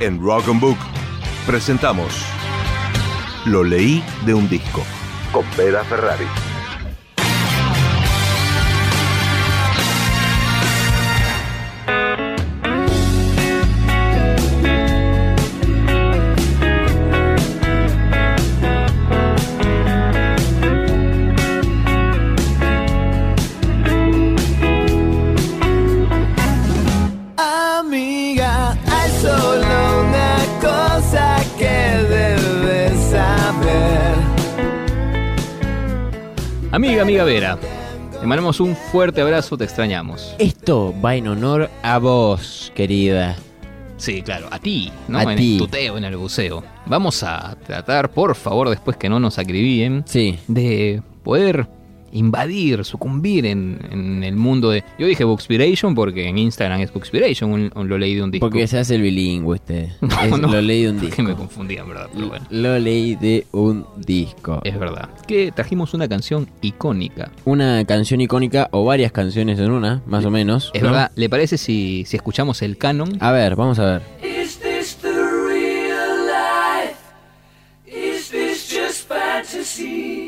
En Rock and Book presentamos Lo leí de un disco con Vera Ferrari. Amiga, amiga Vera, te mandamos un fuerte abrazo, te extrañamos. Esto va en honor a vos, querida. Sí, claro, a ti, ¿no? A en ti. el tuteo, en el buceo. Vamos a tratar, por favor, después que no nos acribíen, Sí. de poder invadir, sucumbir en, en el mundo de... Yo dije Bookspiration porque en Instagram es Bookspiration, un, un- lo leí de un disco. Porque se hace el bilingüe usted. Es- no, Lo leí de un Que disco. me confundía, en verdad, pero bueno. Lo leí de un disco. Es verdad. Que trajimos una canción icónica. Una canción icónica o varias canciones en una, más o menos. Es ¿no? verdad, ¿le parece si, si escuchamos el canon? A ver, vamos a ver. Is this the real life? Is this just fantasy?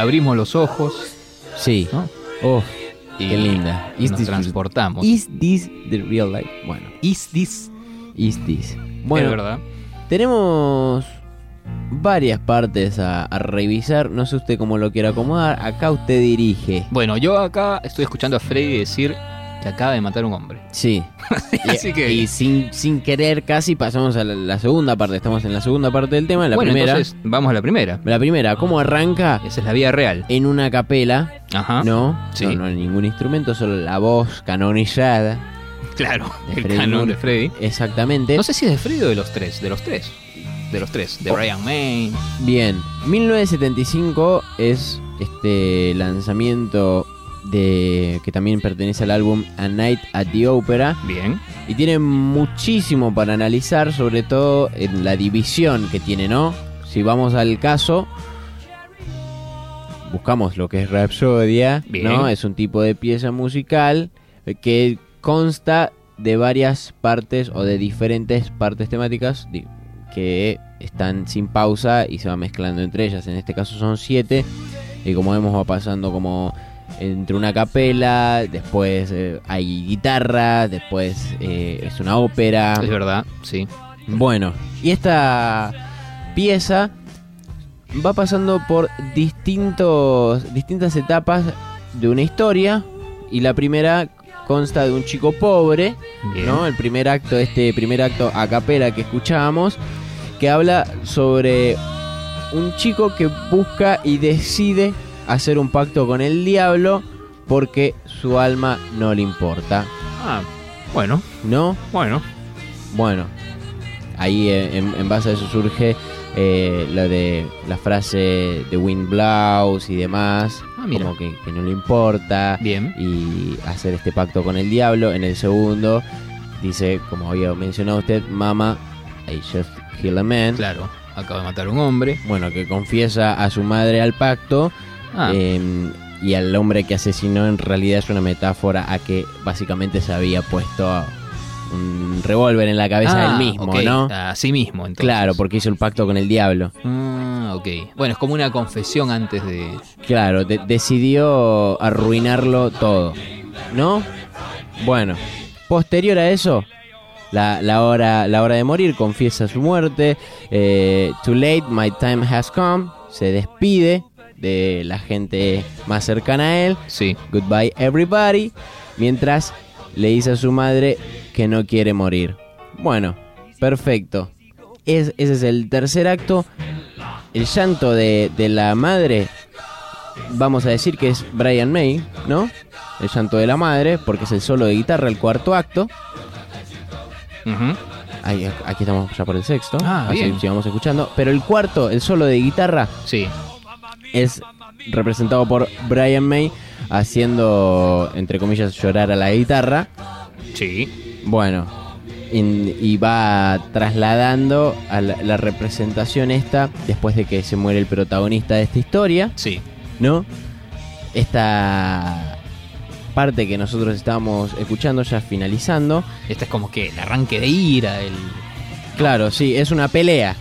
Abrimos los ojos Sí. ¿no? Oh, y qué linda. nos this- transportamos. Is this the real life? Bueno, Is this? is this. Bueno, Bueno, verdad. tenemos varias partes a, a revisar. No sé usted cómo lo quiere acomodar. Acá usted dirige. Bueno, yo acá estoy escuchando a Freddy decir que acaba de matar a un hombre. Sí. y, Así que- y sin, sin querer casi pasamos a la, la segunda parte. Estamos en la segunda parte del tema. La bueno, primera. entonces vamos a la primera. La primera, ¿cómo arranca? Esa es la vida real. En una capela, Ajá. ¿no? Sí. No, no hay ningún instrumento, solo la voz canonizada. Claro, el canon de Freddy. Exactamente. No sé si es de Freddy o de los tres. De los tres. De los tres. De Oh. Brian May. Bien, 1975 es este lanzamiento de que también pertenece al álbum A Night at the Opera Bien. y tiene muchísimo para analizar, sobre todo en la división que tiene, ¿no? Si vamos al caso, buscamos lo que es Rhapsodia, Bien. ¿no? Es un tipo de pieza musical que consta de varias partes o de diferentes partes temáticas que están sin pausa y se va mezclando entre ellas. En este caso son siete y como vemos va pasando como entre una capela, después eh, hay guitarra, después eh, es una ópera. Es verdad, sí. Bueno, y esta pieza va pasando por distintos, distintas etapas de una historia. Y la primera consta de un chico pobre, Bien. ¿no? El primer acto, este primer acto a capela que escuchábamos, que habla sobre un chico que busca y decide hacer un pacto con el diablo porque su alma no le importa, Ah, bueno, ¿no? bueno. Bueno, ahí eh, en, en base a eso surge eh, lo de la frase de Wind Blows y demás, Ah, mira. como que, que no le importa Bien. y hacer este pacto con el diablo. En el segundo dice, como había mencionado usted, Mama, I just kill a man. Claro, acaba de matar a un hombre. Bueno, que confiesa a su madre al pacto. Ah, eh, y al hombre que asesinó en realidad es una metáfora a que básicamente se había puesto un revólver en la cabeza ah, del mismo, ¿no? A sí mismo, entonces. Claro, porque hizo el pacto con el diablo. Ah, ok. Bueno, es como una confesión antes de. Claro, de- decidió arruinarlo todo, ¿no? Bueno, posterior a eso, la, la hora, la hora de morir, confiesa su muerte. eh, Too late, my time has come. Se despide de la gente más cercana a él. Sí. Goodbye everybody. Mientras le dice a su madre que no quiere morir. Bueno, perfecto. Es, ese es el tercer acto. El llanto de, de la madre, vamos a decir que es Brian May, ¿no? El llanto de la madre, porque es el solo de guitarra, el cuarto acto. Ahí, aquí estamos ya por el sexto. Ah, así bien. sigamos escuchando. Pero el cuarto, el solo de guitarra, Sí. Es representado por Brian May haciendo, entre comillas, llorar a la guitarra. Sí. Bueno, y va trasladando a la, la representación esta después de que se muere el protagonista de esta historia, Sí. ¿no? Esta parte que nosotros estábamos escuchando ya finalizando. Este es como que el arranque de ira, el... Claro, sí, es una pelea.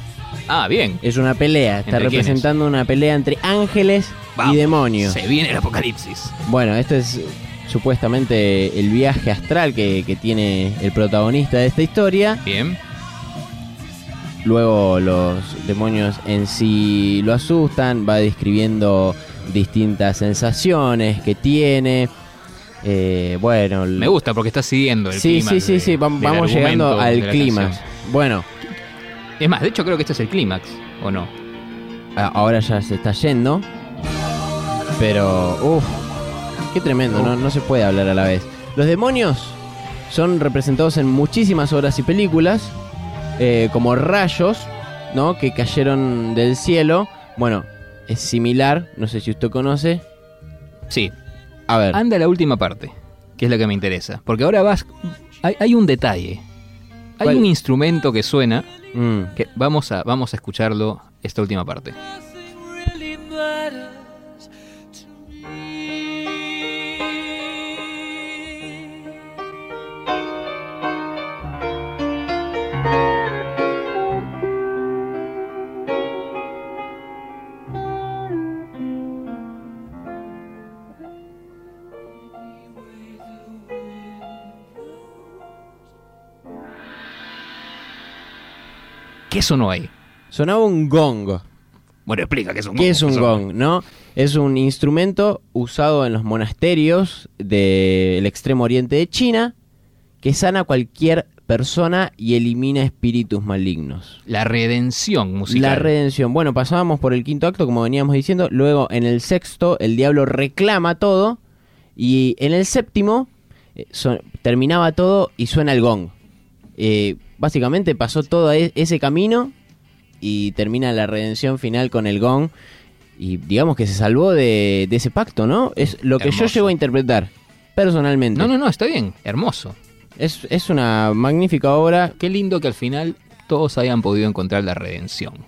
Ah, bien. Es una pelea. Está representando una pelea entre ángeles Vamos, y demonios. Se viene el apocalipsis. Bueno, este es supuestamente el viaje astral que, que tiene el protagonista de esta historia. Bien. Luego los demonios en sí lo asustan, va describiendo distintas sensaciones que tiene. Eh, bueno, Me gusta porque está siguiendo el sí, clima. sí, sí, sí, vam- vamos llegando al clima. Bueno, Es más, de hecho creo que este es el clímax, ¿o no? a- ahora ya se está yendo. Pero, uff, qué tremendo, no, no se puede hablar a la vez. Los demonios son representados en muchísimas obras y películas, eh, como rayos, ¿no? Que cayeron del cielo. Bueno, es similar, no sé si usted conoce. Sí. A ver, Anda la última parte, que es la que me interesa. Porque ahora vas... Hay, hay un detalle. Hay ¿Cuál? un instrumento que suena, mm, que vamos a, vamos a escucharlo esta última parte. ¿Qué sonó ahí? sonaba un gong. Bueno, explica qué es un ¿Qué es un gong? ¿No? Es un instrumento usado en los monasterios del extremo oriente de China que sana a cualquier persona y elimina espíritus malignos. La redención musical. La redención. Bueno, pasábamos por el quinto acto, como veníamos diciendo. Luego, en el sexto, el diablo reclama todo. Y en el séptimo, eh, terminaba todo y suena el gong. Eh, básicamente pasó todo e- ese camino y termina la redención final con el gong. Y digamos que se salvó de, de ese pacto, ¿no? Es lo que yo llego a interpretar, personalmente. No, no, no, está bien. Hermoso. Es, es una magnífica obra Qué lindo que al final todos hayan podido encontrar la redención.